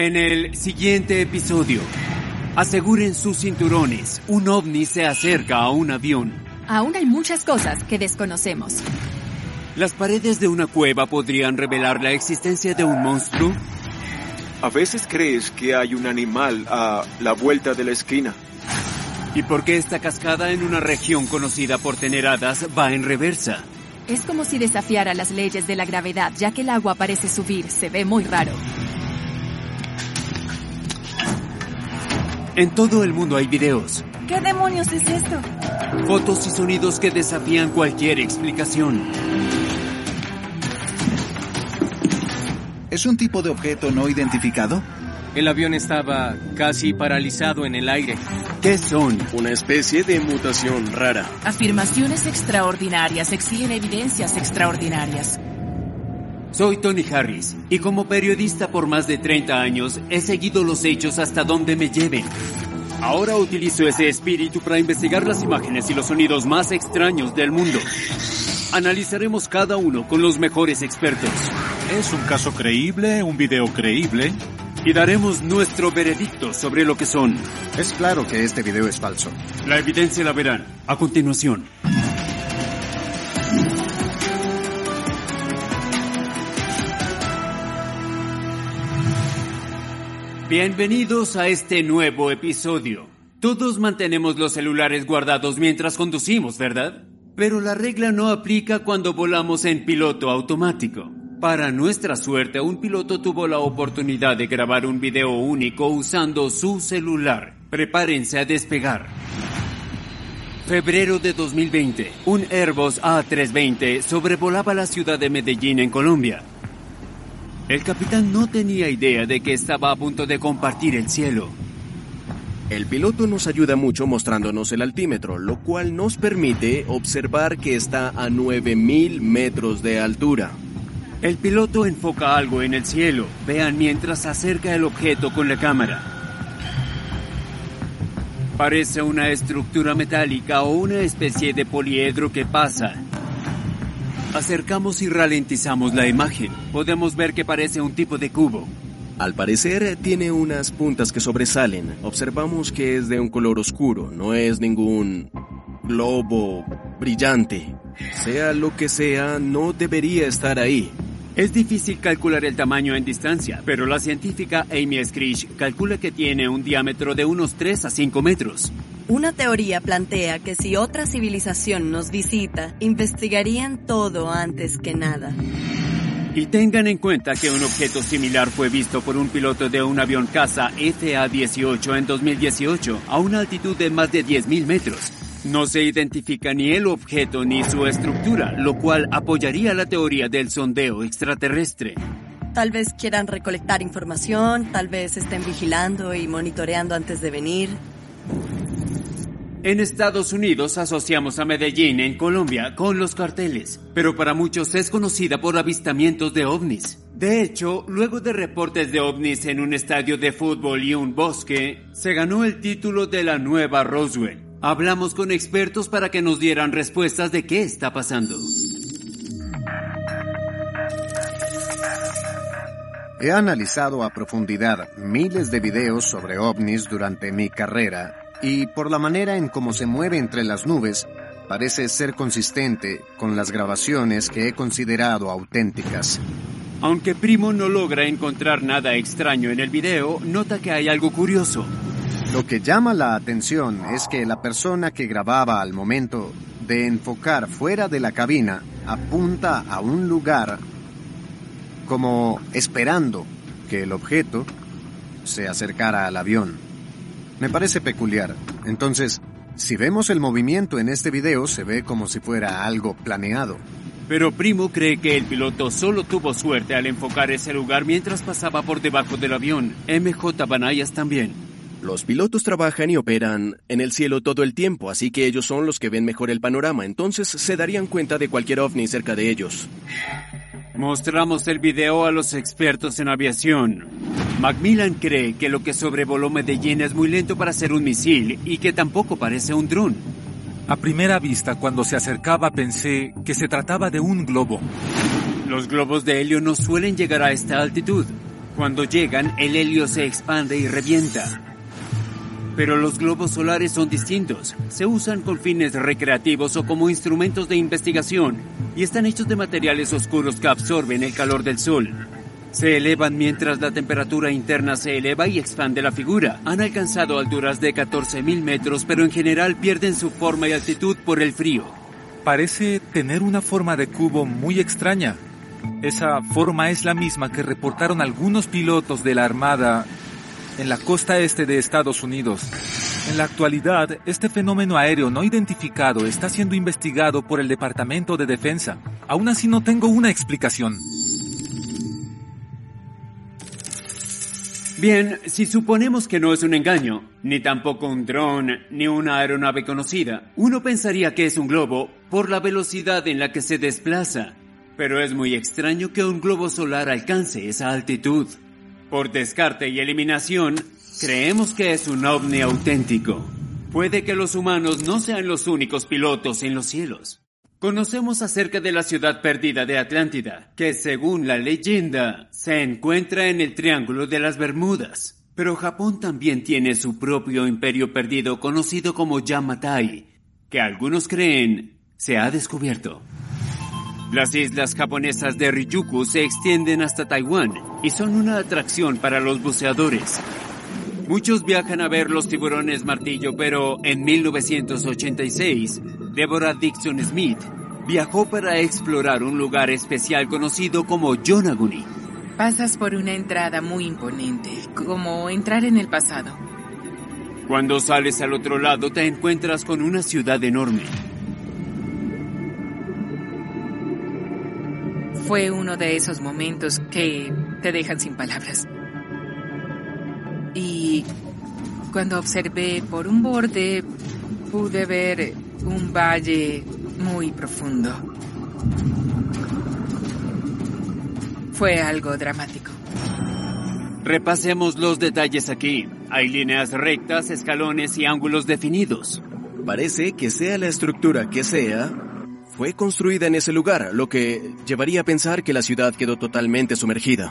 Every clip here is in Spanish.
En el siguiente episodio, aseguren sus cinturones. Un ovni se acerca a un avión. Aún hay muchas cosas que desconocemos. ¿Las paredes de una cueva podrían revelar la existencia de un monstruo? A veces crees que hay un animal a la vuelta de la esquina. ¿Y por qué esta cascada en una región conocida por tener hadas va en reversa? Es como si desafiara las leyes de la gravedad, ya que el agua parece subir. Se ve muy raro. En todo el mundo hay videos, ¿Qué demonios es esto? fotos y sonidos que desafían cualquier explicación. ¿Es un tipo de objeto no identificado? El avión estaba casi paralizado en el aire. ¿Qué son? Una especie de mutación rara. Afirmaciones extraordinarias exigen evidencias extraordinarias. Soy Tony Harris y como periodista por más de 30 años he seguido los hechos hasta donde me lleven. Ahora utilizo ese espíritu para investigar las imágenes y los sonidos más extraños del mundo. Analizaremos cada uno con los mejores expertos ¿Es un caso creíble? ¿Un video creíble? y daremos nuestro veredicto sobre lo que son. Es claro que este video es falso. La evidencia la verán a continuación. Bienvenidos a este nuevo episodio. Todos mantenemos los celulares guardados mientras conducimos, ¿verdad? Pero la regla no aplica cuando volamos en piloto automático. Para nuestra suerte, un piloto tuvo la oportunidad de grabar un video único usando su celular. Prepárense a despegar. Febrero de 2020, un Airbus A320 sobrevolaba la ciudad de Medellín en Colombia. El capitán no tenía idea de que estaba a punto de compartir el cielo. El piloto nos ayuda mucho mostrándonos el altímetro, lo cual nos permite observar que está a 9000 metros de altura. El piloto enfoca algo en el cielo. Vean mientras acerca el objeto con la cámara. Parece una estructura metálica o una especie de poliedro que pasa. Acercamos y ralentizamos la imagen. Podemos ver que parece un tipo de cubo. Al parecer tiene unas puntas que sobresalen. Observamos que es de un color oscuro, no es ningún globo brillante. Sea lo que sea, no debería estar ahí. Es difícil calcular el tamaño en distancia, pero la científica Amy Screech calcula que tiene un diámetro de unos 3 a 5 metros. Una teoría plantea que si otra civilización nos visita, investigarían todo antes que nada. Y tengan en cuenta que un objeto similar fue visto por un piloto de un avión caza FA-18 en 2018 a una altitud de más de 10.000 metros. No se identifica ni el objeto ni su estructura, lo cual apoyaría la teoría del sondeo extraterrestre. Tal vez quieran recolectar información, tal vez estén vigilando y monitoreando antes de venir. En Estados Unidos asociamos a Medellín, en Colombia, con los carteles, pero para muchos es conocida por avistamientos de ovnis. De hecho, luego de reportes de ovnis en un estadio de fútbol y un bosque, se ganó el título de la nueva Roswell. Hablamos con expertos para que nos dieran respuestas de qué está pasando. He analizado a profundidad miles de videos sobre ovnis durante mi carrera y por la manera en cómo se mueve entre las nubes, parece ser consistente con las grabaciones que he considerado auténticas. Aunque Primo no logra encontrar nada extraño en el video, nota que hay algo curioso. Lo que llama la atención es que la persona que grababa al momento de enfocar fuera de la cabina apunta a un lugar como esperando que el objeto se acercara al avión. Me parece peculiar. Entonces, si vemos el movimiento en este video, se ve como si fuera algo planeado. Pero Primo cree que el piloto solo tuvo suerte al enfocar ese lugar mientras pasaba por debajo del avión. MJ Banayas también. Los pilotos trabajan y operan en el cielo todo el tiempo, así que ellos son los que ven mejor el panorama, entonces se darían cuenta de cualquier ovni cerca de ellos. Mostramos el video a los expertos en aviación. Macmillan cree que lo que sobrevoló Medellín es muy lento para ser un misil y que tampoco parece un dron. A primera vista, cuando se acercaba, pensé que se trataba de un globo. Los globos de helio no suelen llegar a esta altitud. Cuando llegan, el helio se expande y revienta. Pero los globos solares son distintos. Se usan con fines recreativos o como instrumentos de investigación y están hechos de materiales oscuros que absorben el calor del sol. Se elevan mientras la temperatura interna se eleva y expande la figura. Han alcanzado alturas de 14.000 metros, pero en general pierden su forma y altitud por el frío. Parece tener una forma de cubo muy extraña. Esa forma es la misma que reportaron algunos pilotos de la Armada en la costa este de Estados Unidos. En la actualidad, este fenómeno aéreo no identificado está siendo investigado por el Departamento de Defensa. Aún así no tengo una explicación. Bien, si suponemos que no es un engaño, ni tampoco un dron, ni una aeronave conocida, uno pensaría que es un globo por la velocidad en la que se desplaza. Pero es muy extraño que un globo solar alcance esa altitud. Por descarte y eliminación, creemos que es un ovni auténtico. Puede que los humanos no sean los únicos pilotos en los cielos. Conocemos acerca de la ciudad perdida de Atlántida, que según la leyenda se encuentra en el Triángulo de las Bermudas. Pero Japón también tiene su propio imperio perdido conocido como Yamatai, que algunos creen se ha descubierto. Las islas japonesas de Ryukyu se extienden hasta Taiwán y son una atracción para los buceadores. Muchos viajan a ver los tiburones martillo, pero en 1986, Deborah Dixon Smith viajó para explorar un lugar especial conocido como Yonaguni. Pasas por una entrada muy imponente, como entrar en el pasado. Cuando sales al otro lado te encuentras con una ciudad enorme. Fue uno de esos momentos que te dejan sin palabras. Y cuando observé por un borde, pude ver un valle muy profundo. Fue algo dramático. Repasemos los detalles aquí. Hay líneas rectas, escalones y ángulos definidos. Parece que sea la estructura que sea, fue construida en ese lugar, lo que llevaría a pensar que la ciudad quedó totalmente sumergida.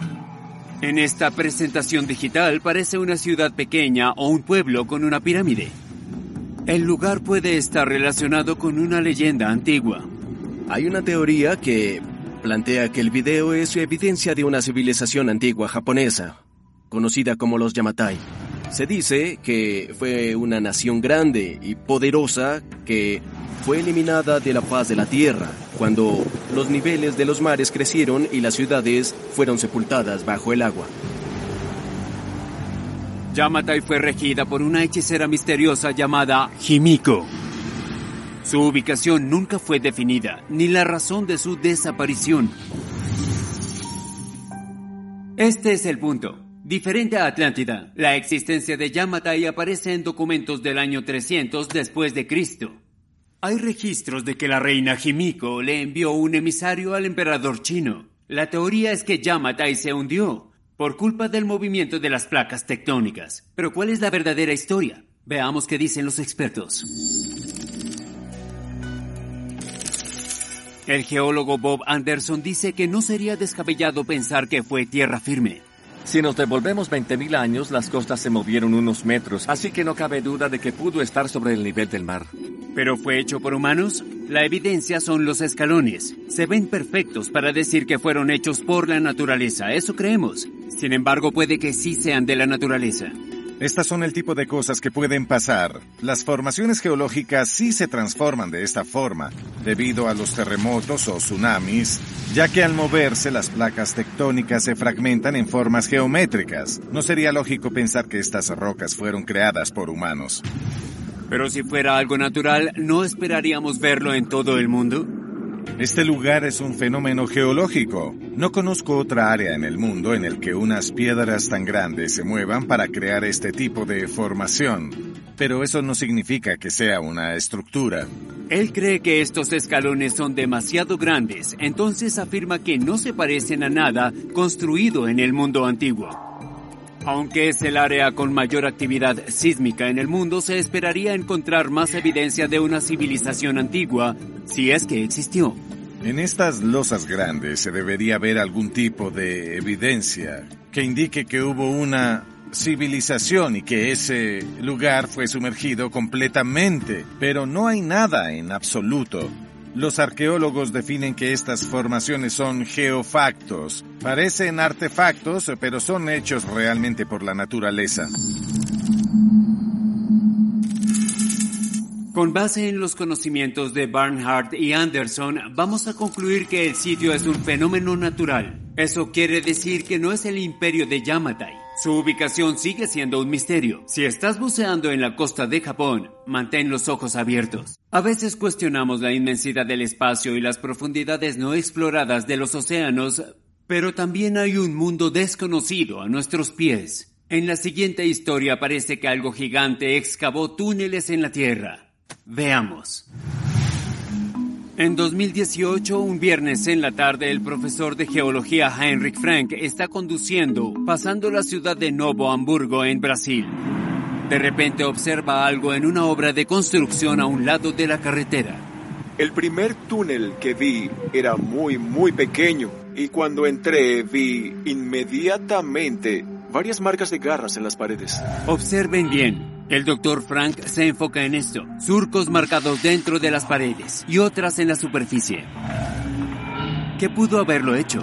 En esta presentación digital parece una ciudad pequeña o un pueblo con una pirámide. El lugar puede estar relacionado con una leyenda antigua. Hay una teoría que plantea que el video es evidencia de una civilización antigua japonesa, conocida como los Yamatai. Se dice que fue una nación grande y poderosa que fue eliminada de la paz de la tierra cuando los niveles de los mares crecieron y las ciudades fueron sepultadas bajo el agua. Yamatai fue regida por una hechicera misteriosa llamada Himiko. Su ubicación nunca fue definida, ni la razón de su desaparición. Este es el punto. Diferente a Atlántida, la existencia de Yamatai aparece en documentos del año 300 después de Cristo. Hay registros de que la reina Himiko le envió un emisario al emperador chino. La teoría es que Yamatai se hundió por culpa del movimiento de las placas tectónicas. Pero ¿cuál es la verdadera historia? Veamos qué dicen los expertos. El geólogo Bob Anderson dice que no sería descabellado pensar que fue tierra firme. Si nos devolvemos 20.000 años, las costas se movieron unos metros, así que no cabe duda de que pudo estar sobre el nivel del mar. ¿Pero fue hecho por humanos? La evidencia son los escalones. Se ven perfectos para decir que fueron hechos por la naturaleza, eso creemos. Sin embargo, puede que sí sean de la naturaleza. Estas son el tipo de cosas que pueden pasar. Las formaciones geológicas sí se transforman de esta forma, debido a los terremotos o tsunamis, ya que al moverse las placas tectónicas se fragmentan en formas geométricas. No sería lógico pensar que estas rocas fueron creadas por humanos. Pero si fuera algo natural, ¿no esperaríamos verlo en todo el mundo? Este lugar es un fenómeno geológico. No conozco otra área en el mundo en el que unas piedras tan grandes se muevan para crear este tipo de formación. Pero eso no significa que sea una estructura. Él cree que estos escalones son demasiado grandes, entonces afirma que no se parecen a nada construido en el mundo antiguo. Aunque es el área con mayor actividad sísmica en el mundo, se esperaría encontrar más evidencia de una civilización antigua, si es que existió. En estas losas grandes se debería ver algún tipo de evidencia, que indique que hubo una civilización y que ese lugar fue sumergido completamente, pero no hay nada en absoluto. Los arqueólogos definen que estas formaciones son geofactos. Parecen artefactos, pero son hechos realmente por la naturaleza. Con base en los conocimientos de Barnhart y Anderson, vamos a concluir que el sitio es un fenómeno natural. Eso quiere decir que no es el imperio de Yamatai. Su ubicación sigue siendo un misterio. Si estás buceando en la costa de Japón, mantén los ojos abiertos. A veces cuestionamos la inmensidad del espacio y las profundidades no exploradas de los océanos, pero también hay un mundo desconocido a nuestros pies. En la siguiente historia parece que algo gigante excavó túneles en la Tierra. Veamos. En 2018, un viernes en la tarde, el profesor de geología Heinrich Frank está conduciendo, pasando la ciudad de Novo Hamburgo, en Brasil. De repente observa algo en una obra de construcción a un lado de la carretera. El primer túnel que vi era muy, muy pequeño y cuando entré vi inmediatamente varias marcas de garras en las paredes. Observen bien. El doctor Frank se enfoca en esto. Surcos marcados dentro de las paredes y otras en la superficie. ¿Qué pudo haberlo hecho?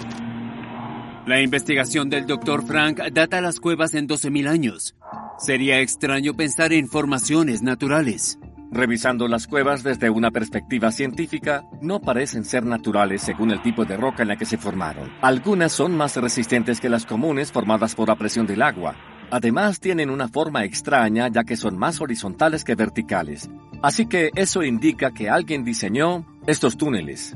La investigación del doctor Frank data las cuevas en 12.000 años. Sería extraño pensar en formaciones naturales. Revisando las cuevas desde una perspectiva científica, no parecen ser naturales según el tipo de roca en la que se formaron. Algunas son más resistentes que las comunes formadas por la presión del agua, Además tienen una forma extraña ya que son más horizontales que verticales. Así que eso indica que alguien diseñó estos túneles.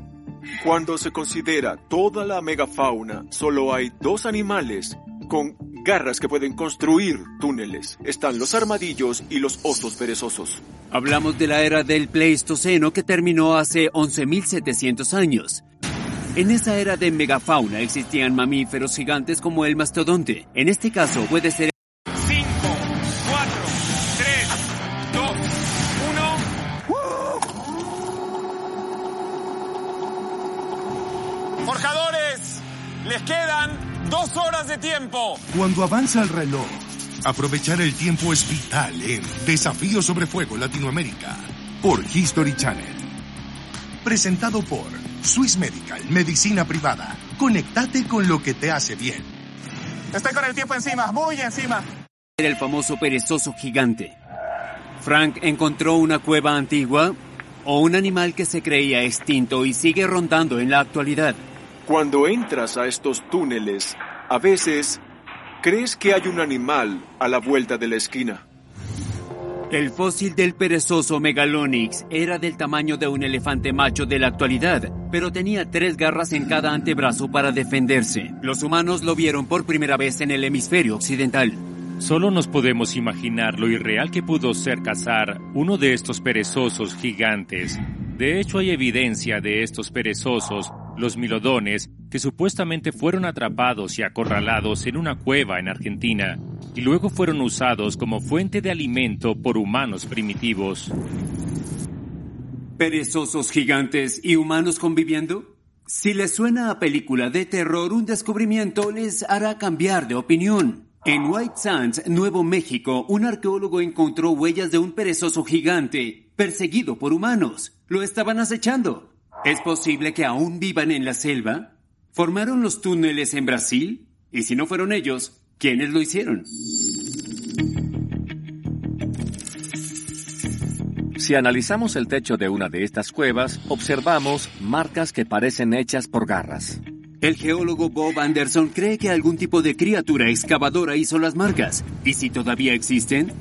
Cuando se considera toda la megafauna, solo hay dos animales con garras que pueden construir túneles. Están los armadillos y los osos perezosos. Hablamos de la era del Pleistoceno que terminó hace 11.700 años. En esa era de megafauna existían mamíferos gigantes como el mastodonte. En este caso puede ser Les quedan dos horas de tiempo. Cuando avanza el reloj, aprovechar el tiempo es vital en Desafío sobre Fuego Latinoamérica por History Channel. Presentado por Swiss Medical, Medicina Privada. Conectate con lo que te hace bien. Estoy con el tiempo encima, muy encima. Era el famoso perezoso gigante. Frank encontró una cueva antigua o un animal que se creía extinto y sigue rondando en la actualidad. Cuando entras a estos túneles, a veces crees que hay un animal a la vuelta de la esquina. El fósil del perezoso Megalonyx era del tamaño de un elefante macho de la actualidad, pero tenía tres garras en cada antebrazo para defenderse. Los humanos lo vieron por primera vez en el hemisferio occidental. Solo nos podemos imaginar lo irreal que pudo ser cazar uno de estos perezosos gigantes. De hecho, hay evidencia de estos perezosos los milodones, que supuestamente fueron atrapados y acorralados en una cueva en Argentina, y luego fueron usados como fuente de alimento por humanos primitivos. ¿Perezosos gigantes y humanos conviviendo? Si les suena a película de terror, un descubrimiento les hará cambiar de opinión. En White Sands, Nuevo México, un arqueólogo encontró huellas de un perezoso gigante perseguido por humanos. Lo estaban acechando. ¿Es posible que aún vivan en la selva? ¿Formaron los túneles en Brasil? Y si no fueron ellos, ¿quiénes lo hicieron? Si analizamos el techo de una de estas cuevas, observamos marcas que parecen hechas por garras. El geólogo Bob Anderson cree que algún tipo de criatura excavadora hizo las marcas. ¿Y si todavía existen?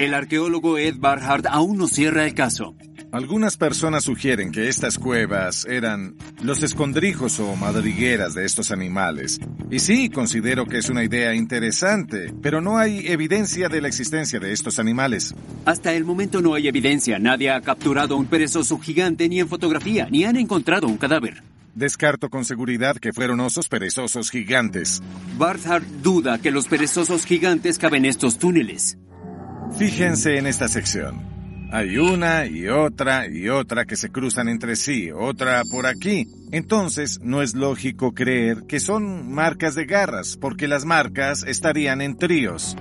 El arqueólogo Ed Barhart aún no cierra el caso. Algunas personas sugieren que estas cuevas eran los escondrijos o madrigueras de estos animales. Y sí, considero que es una idea interesante, pero no hay evidencia de la existencia de estos animales. Hasta el momento no hay evidencia. Nadie ha capturado un perezoso gigante ni en fotografía, ni han encontrado un cadáver. Descarto con seguridad que fueron osos perezosos gigantes. Barthard duda que los perezosos gigantes caben estos túneles. Fíjense en esta sección. Hay una y otra y otra que se cruzan entre sí, otra por aquí. Entonces, no es lógico creer que son marcas de garras, porque las marcas estarían en tríos.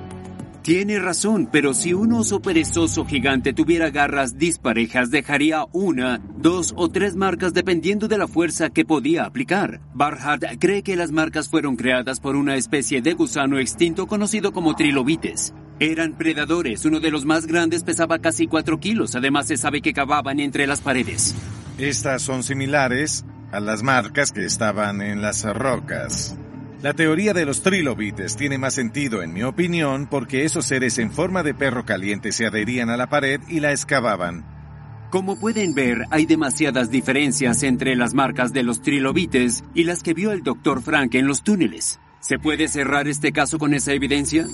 Tiene razón, pero si un oso perezoso gigante tuviera garras disparejas, dejaría una, dos o tres marcas dependiendo de la fuerza que podía aplicar. Barhart cree que las marcas fueron creadas por una especie de gusano extinto conocido como trilobites. Eran predadores, uno de los más grandes pesaba casi 4 kilos, además se sabe que cavaban entre las paredes. Estas son similares a las marcas que estaban en las rocas. La teoría de los trilobites tiene más sentido, en mi opinión, porque esos seres en forma de perro caliente se adherían a la pared y la excavaban. Como pueden ver, hay demasiadas diferencias entre las marcas de los trilobites y las que vio el Dr. Frank en los túneles. ¿Se puede cerrar este caso con esa evidencia?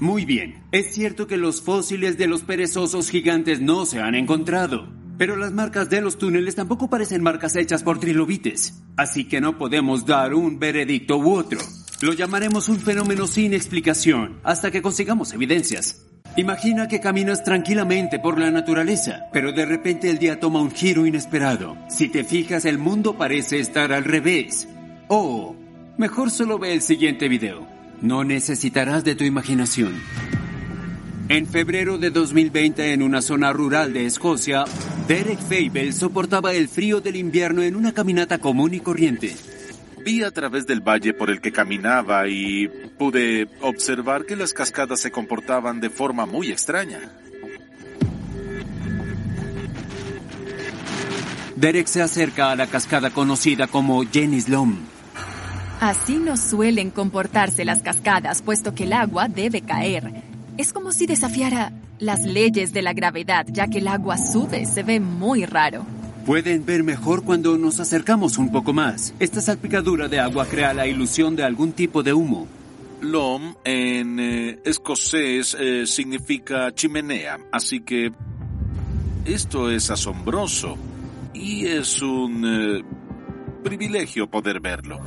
Muy bien, es cierto que los fósiles de los perezosos gigantes no se han encontrado, pero las marcas de los túneles tampoco parecen marcas hechas por trilobites, así que no podemos dar un veredicto u otro. Lo llamaremos un fenómeno sin explicación hasta que consigamos evidencias. Imagina que caminas tranquilamente por la naturaleza, pero de repente el día toma un giro inesperado. Si te fijas, el mundo parece estar al revés. O, mejor solo ve el siguiente video. No necesitarás de tu imaginación. En febrero de 2020, en una zona rural de Escocia, Derek Fable soportaba el frío del invierno en una caminata común y corriente. Vi a través del valle por el que caminaba y pude observar que las cascadas se comportaban de forma muy extraña. Derek se acerca a la cascada conocida como Jenny's Lom. Así no suelen comportarse las cascadas, puesto que el agua debe caer. Es como si desafiara las leyes de la gravedad, ya que el agua sube, se ve muy raro. Pueden ver mejor cuando nos acercamos un poco más. Esta salpicadura de agua crea la ilusión de algún tipo de humo. Lom en eh, escocés eh, significa chimenea, así que esto es asombroso y es un eh, privilegio poder verlo.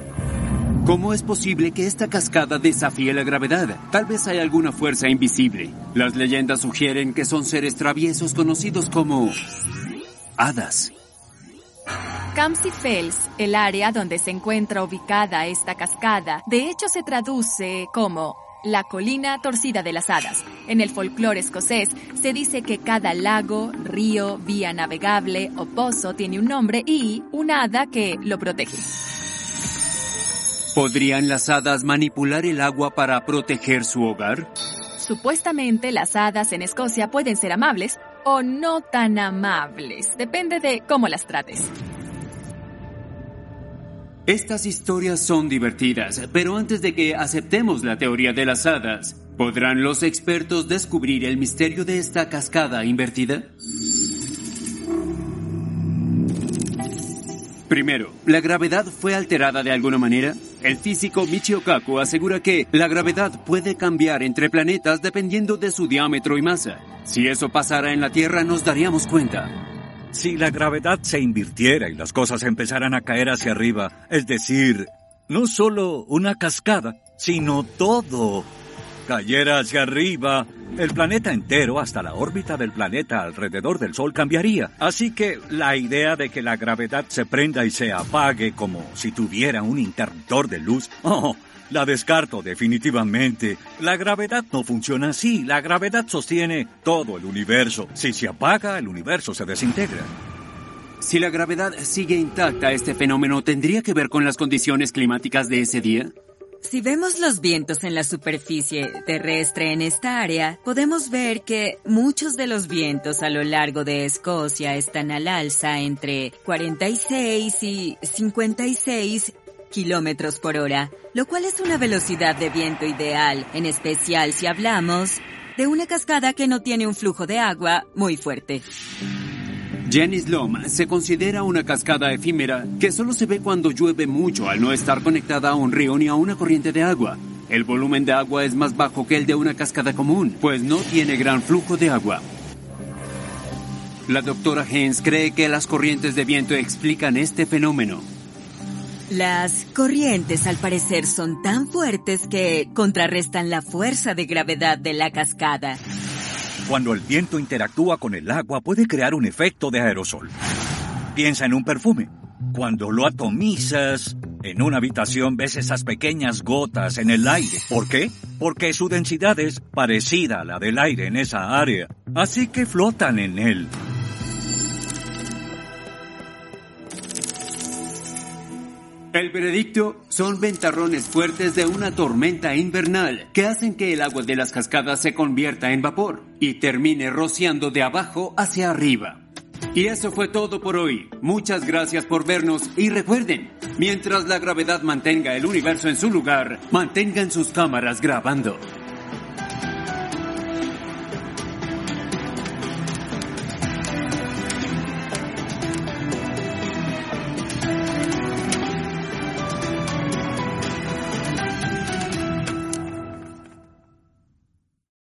¿Cómo es posible que esta cascada desafíe la gravedad? Tal vez hay alguna fuerza invisible. Las leyendas sugieren que son seres traviesos conocidos como hadas. Campsie Fells, el área donde se encuentra ubicada esta cascada, de hecho se traduce como la colina torcida de las hadas. En el folclore escocés se dice que cada lago, río, vía navegable o pozo tiene un nombre y una hada que lo protege. ¿Podrían las hadas manipular el agua para proteger su hogar? Supuestamente las hadas en Escocia pueden ser amables o no tan amables, depende de cómo las trates. Estas historias son divertidas, pero antes de que aceptemos la teoría de las hadas, ¿podrán los expertos descubrir el misterio de esta cascada invertida? Primero, ¿la gravedad fue alterada de alguna manera? El físico Michio Kaku asegura que la gravedad puede cambiar entre planetas dependiendo de su diámetro y masa. Si eso pasara en la Tierra nos daríamos cuenta. Si la gravedad se invirtiera y las cosas empezaran a caer hacia arriba, es decir, no solo una cascada, sino todo, cayera hacia arriba, el planeta entero hasta la órbita del planeta alrededor del Sol cambiaría. Así que la idea de que la gravedad se prenda y se apague como si tuviera un interruptor de luz, oh, la descarto definitivamente. La gravedad no funciona así. La gravedad sostiene todo el universo. Si se apaga, el universo se desintegra. Si la gravedad sigue intacta, este fenómeno tendría que ver con las condiciones climáticas de ese día. Si vemos los vientos en la superficie terrestre en esta área, podemos ver que muchos de los vientos a lo largo de Escocia están al alza entre 46 y 56 kilómetros por hora, lo cual es una velocidad de viento ideal, en especial si hablamos de una cascada que no tiene un flujo de agua muy fuerte. Jenny's Lom se considera una cascada efímera que solo se ve cuando llueve mucho al no estar conectada a un río ni a una corriente de agua. El volumen de agua es más bajo que el de una cascada común, pues no tiene gran flujo de agua. La doctora Hens cree que las corrientes de viento explican este fenómeno. Las corrientes al parecer son tan fuertes que contrarrestan la fuerza de gravedad de la cascada. Cuando el viento interactúa con el agua puede crear un efecto de aerosol. Piensa en un perfume. Cuando lo atomizas, en una habitación ves esas pequeñas gotas en el aire. ¿Por qué? Porque su densidad es parecida a la del aire en esa área. Así que flotan en él. El veredicto son ventarrones fuertes de una tormenta invernal que hacen que el agua de las cascadas se convierta en vapor y termine rociando de abajo hacia arriba. Y eso fue todo por hoy. Muchas gracias por vernos y recuerden, mientras la gravedad mantenga el universo en su lugar, mantengan sus cámaras grabando.